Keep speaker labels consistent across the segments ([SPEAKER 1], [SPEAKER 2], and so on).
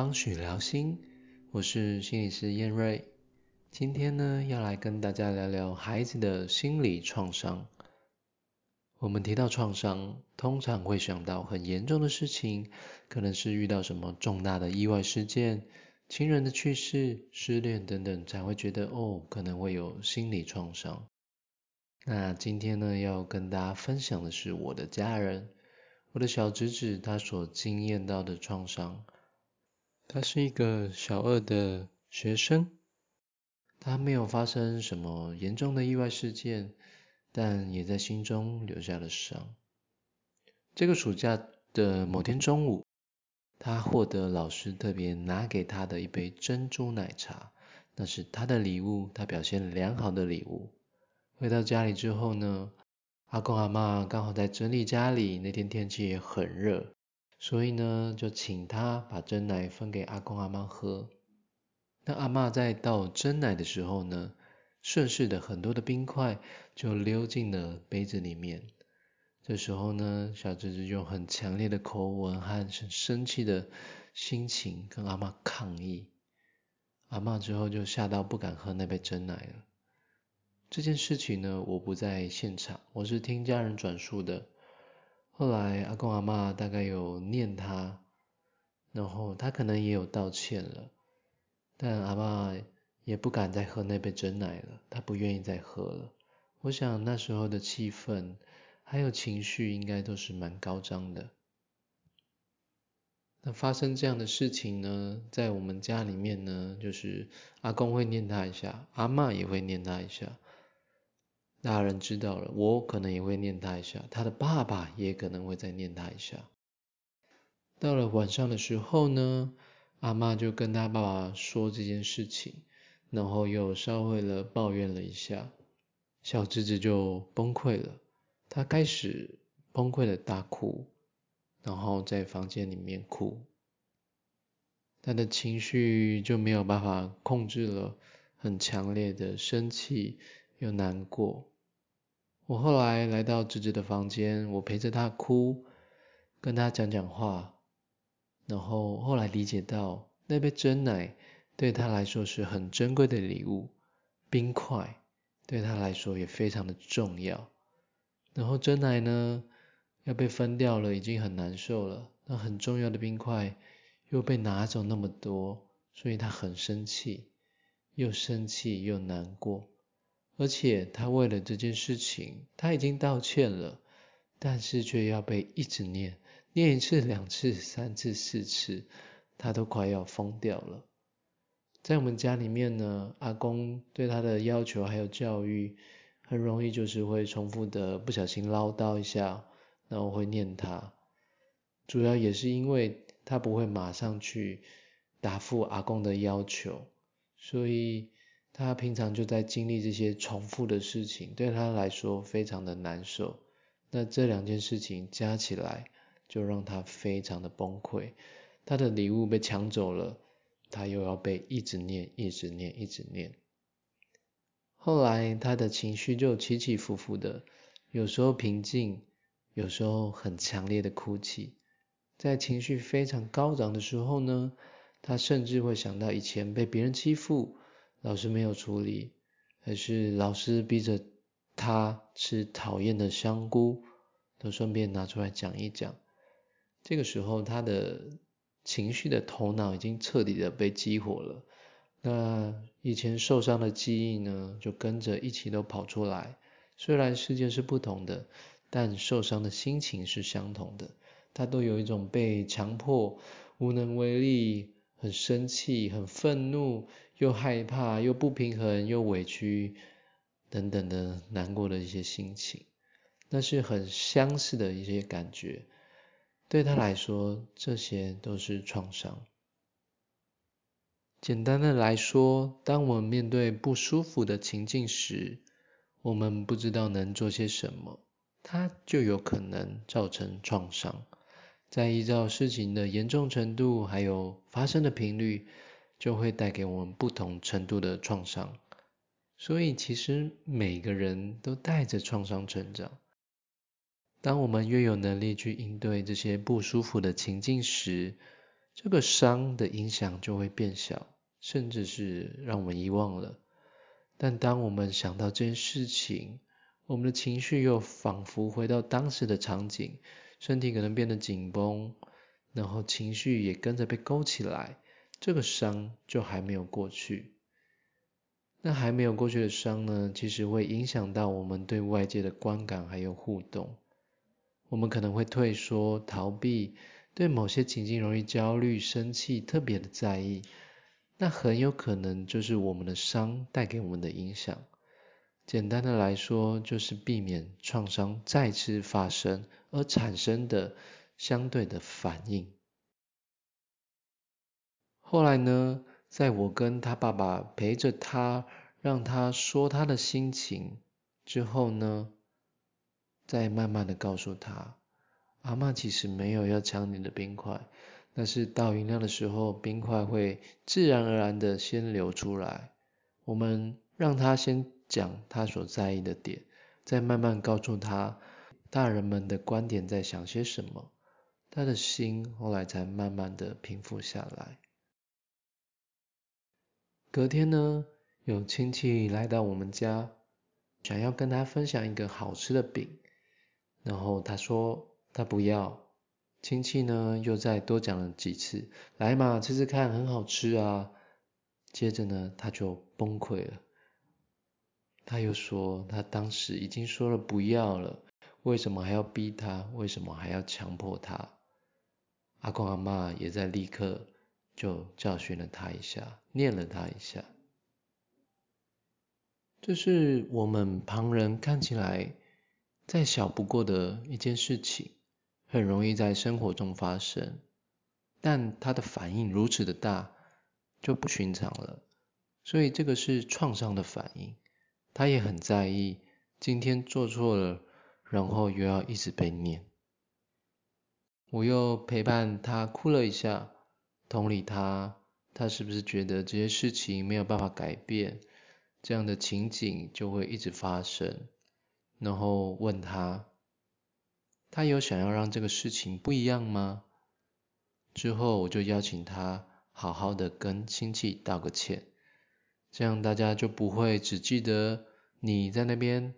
[SPEAKER 1] 到方许聊心，我是心理师燕瑞。今天呢，要来跟大家聊聊孩子的心理创伤。我们提到创伤，通常会想到很严重的事情，可能是遇到什么重大的意外事件、亲人的去世、失恋等等，才会觉得哦，可能会有心理创伤。那今天呢，要跟大家分享的是我的家人，我的小侄子他所经验到的创伤。他是一个小二的学生，他没有发生什么严重的意外事件，但也在心中留下了伤。这个暑假的某天中午，他获得老师特别拿给他的一杯珍珠奶茶，那是他的礼物，他表现良好的礼物。回到家里之后呢，阿公阿妈刚好在整理家里，那天天气也很热。所以呢，就请他把真奶分给阿公阿妈喝。那阿妈在倒真奶的时候呢，顺势的很多的冰块就溜进了杯子里面。这时候呢，小侄子用很强烈的口吻和很生气的心情跟阿妈抗议。阿妈之后就吓到不敢喝那杯真奶了。这件事情呢，我不在现场，我是听家人转述的。后来阿公阿妈大概有念他，然后他可能也有道歉了，但阿妈也不敢再喝那杯真奶了，他不愿意再喝了。我想那时候的气氛还有情绪应该都是蛮高涨的。那发生这样的事情呢，在我们家里面呢，就是阿公会念他一下，阿妈也会念他一下。大人知道了，我可能也会念他一下，他的爸爸也可能会再念他一下。到了晚上的时候呢，阿妈就跟他爸爸说这件事情，然后又稍微的抱怨了一下，小侄子就崩溃了，他开始崩溃的大哭，然后在房间里面哭，他的情绪就没有办法控制了，很强烈的生气又难过。我后来来到侄子的房间，我陪着他哭，跟他讲讲话，然后后来理解到那杯真奶对他来说是很珍贵的礼物，冰块对他来说也非常的重要。然后真奶呢要被分掉了，已经很难受了，那很重要的冰块又被拿走那么多，所以他很生气，又生气又难过。而且他为了这件事情，他已经道歉了，但是却要被一直念，念一次、两次、三次、四次，他都快要疯掉了。在我们家里面呢，阿公对他的要求还有教育，很容易就是会重复的不小心唠叨一下，然后会念他。主要也是因为他不会马上去答复阿公的要求，所以。他平常就在经历这些重复的事情，对他来说非常的难受。那这两件事情加起来，就让他非常的崩溃。他的礼物被抢走了，他又要被一直念、一直念、一直念。后来他的情绪就起起伏伏的，有时候平静，有时候很强烈的哭泣。在情绪非常高涨的时候呢，他甚至会想到以前被别人欺负。老师没有处理，还是老师逼着他吃讨厌的香菇，都顺便拿出来讲一讲。这个时候，他的情绪的头脑已经彻底的被激活了。那以前受伤的记忆呢，就跟着一起都跑出来。虽然事件是不同的，但受伤的心情是相同的。他都有一种被强迫、无能为力、很生气、很愤怒。又害怕，又不平衡，又委屈，等等的难过的一些心情，那是很相似的一些感觉。对他来说，这些都是创伤。简单的来说，当我们面对不舒服的情境时，我们不知道能做些什么，它就有可能造成创伤。再依照事情的严重程度，还有发生的频率。就会带给我们不同程度的创伤，所以其实每个人都带着创伤成长。当我们越有能力去应对这些不舒服的情境时，这个伤的影响就会变小，甚至是让我们遗忘了。但当我们想到这件事情，我们的情绪又仿佛回到当时的场景，身体可能变得紧绷，然后情绪也跟着被勾起来，这个伤就还没有过去。那还没有过去的伤呢，其实会影响到我们对外界的观感还有互动。我们可能会退缩、逃避，对某些情境容易焦虑、生气，特别的在意。那很有可能就是我们的伤带给我们的影响。简单的来说，就是避免创伤再次发生而产生的相对的反应。后来呢？在我跟他爸爸陪着他，让他说他的心情之后呢，再慢慢的告诉他，阿妈其实没有要抢你的冰块，但是倒饮料的时候，冰块会自然而然的先流出来。我们让他先讲他所在意的点，再慢慢告诉他大人们的观点在想些什么，他的心后来才慢慢的平复下来。隔天呢，有亲戚来到我们家，想要跟他分享一个好吃的饼，然后他说他不要。亲戚呢又再多讲了几次，来嘛，吃吃看，很好吃啊。接着呢，他就崩溃了。他又说他当时已经说了不要了，为什么还要逼他？为什么还要强迫他？阿公阿妈也在立刻。就教训了他一下，念了他一下。这是我们旁人看起来再小不过的一件事情，很容易在生活中发生，但他的反应如此的大，就不寻常了。所以这个是创伤的反应，他也很在意，今天做错了，然后又要一直被念。我又陪伴他哭了一下。同理他，他是不是觉得这些事情没有办法改变，这样的情景就会一直发生？然后问他，他有想要让这个事情不一样吗？之后我就邀请他好好的跟亲戚道个歉，这样大家就不会只记得你在那边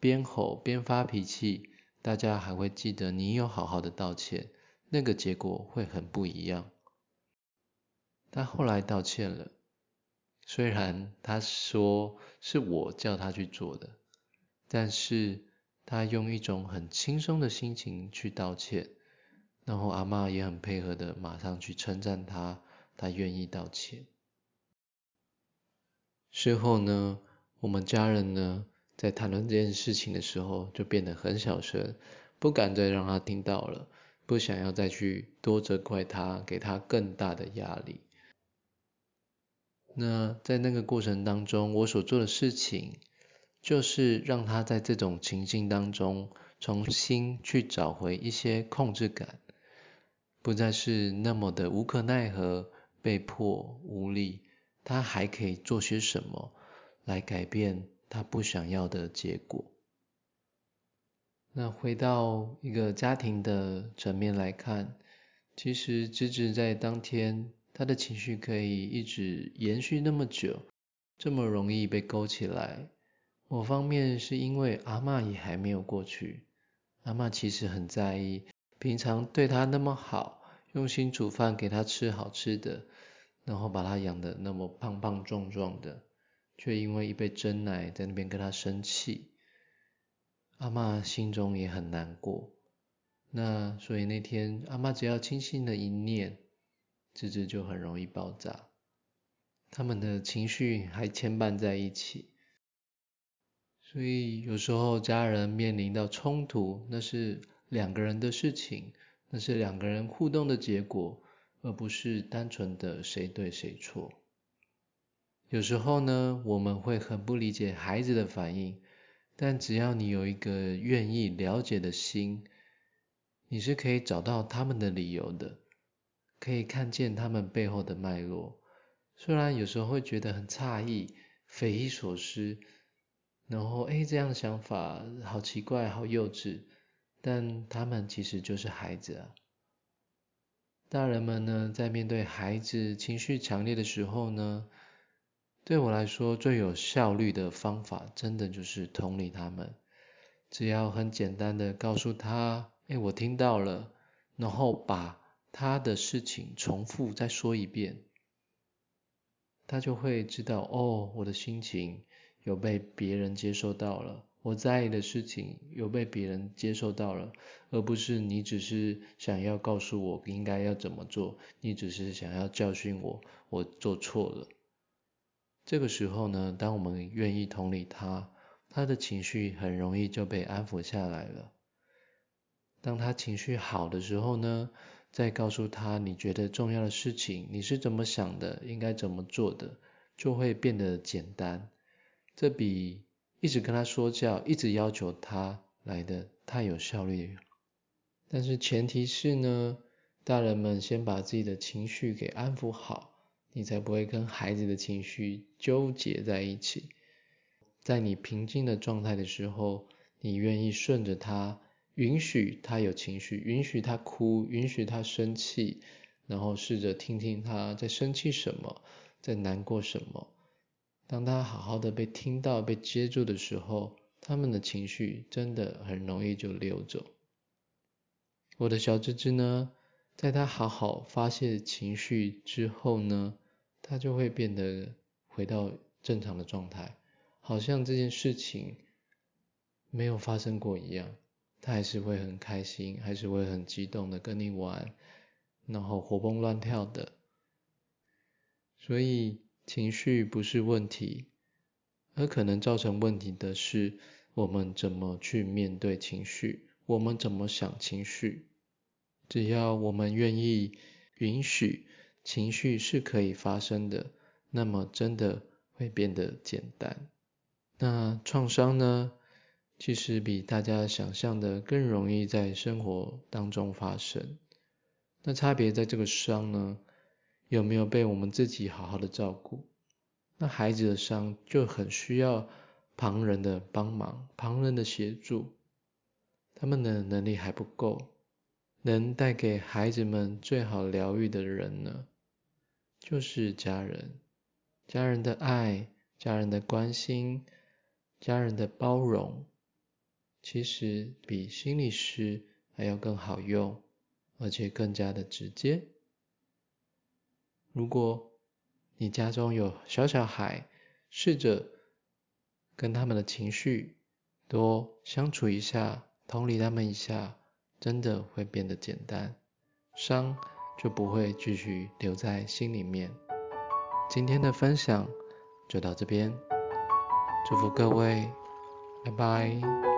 [SPEAKER 1] 边吼边发脾气，大家还会记得你有好好的道歉，那个结果会很不一样。他后来道歉了，虽然他说是我叫他去做的，但是他用一种很轻松的心情去道歉，然后阿妈也很配合的马上去称赞他，他愿意道歉。事后呢，我们家人呢在谈论这件事情的时候就变得很小声，不敢再让他听到了，不想要再去多责怪他，给他更大的压力。那在那个过程当中，我所做的事情，就是让他在这种情境当中，重新去找回一些控制感，不再是那么的无可奈何、被迫无力，他还可以做些什么来改变他不想要的结果。那回到一个家庭的层面来看，其实直至在当天。他的情绪可以一直延续那么久，这么容易被勾起来。某方面是因为阿妈也还没有过去，阿妈其实很在意，平常对他那么好，用心煮饭给他吃好吃的，然后把他养的那么胖胖壮壮的，却因为一杯真奶在那边跟他生气，阿妈心中也很难过。那所以那天阿妈只要轻轻的一念。芝芝就很容易爆炸，他们的情绪还牵绊在一起，所以有时候家人面临到冲突，那是两个人的事情，那是两个人互动的结果，而不是单纯的谁对谁错。有时候呢，我们会很不理解孩子的反应，但只要你有一个愿意了解的心，你是可以找到他们的理由的。可以看见他们背后的脉络，虽然有时候会觉得很诧异、匪夷所思，然后哎，这样的想法好奇怪、好幼稚，但他们其实就是孩子啊。大人们呢，在面对孩子情绪强烈的时候呢，对我来说最有效率的方法，真的就是同理他们。只要很简单的告诉他，哎，我听到了，然后把他的事情重复再说一遍，他就会知道，哦，我的心情有被别人接受到了。我在意的事情有被别人接受到了，而不是你只是想要告诉我应该要怎么做，你只是想要教训我，我做错了。这个时候呢，当我们愿意同理他，他的情绪很容易就被安抚下来了。当他情绪好的时候呢，再告诉他你觉得重要的事情，你是怎么想的，应该怎么做的，就会变得简单。这比。一直跟他说教，一直要求他来的太有效率。但是前提是呢，大人们先把自己的情绪给安抚好，你才不会跟孩子的情绪纠结在一起。在你平静的状态的时候，你愿意顺着他，允许他有情绪，允许他哭，允许他生气，然后试着听听他在生气什么，在难过什么。当他好好的被听到、被接住的时候，他们的情绪真的很容易就溜走。我的小芝芝呢，在他好好发泄情绪之后呢，他就会变得回到正常的状态，好像这件事情没有发生过一样。他还是会很开心，还是会很激动的跟你玩，然后活蹦乱跳的。所以。情绪不是问题，而可能造成问题的是我们怎么去面对情绪，我们怎么想情绪。只要我们愿意允许情绪是可以发生的，那么真的会变得简单。那创伤呢？其实比大家想象的更容易在生活当中发生。那差别在这个伤呢？有没有被我们自己好好的照顾？那孩子的伤就很需要旁人的帮忙，旁人的协助。他们的能力还不够，能带给孩子们最好疗愈的人呢，就是家人。家人的爱，家人的关心，家人的包容，其实比心理师还要更好用，而且更加的直接。如果你家中有小小孩，试着跟他们的情绪多相处一下，同理他们一下，真的会变得简单，伤就不会继续留在心里面。今天的分享就到这边，祝福各位，拜拜。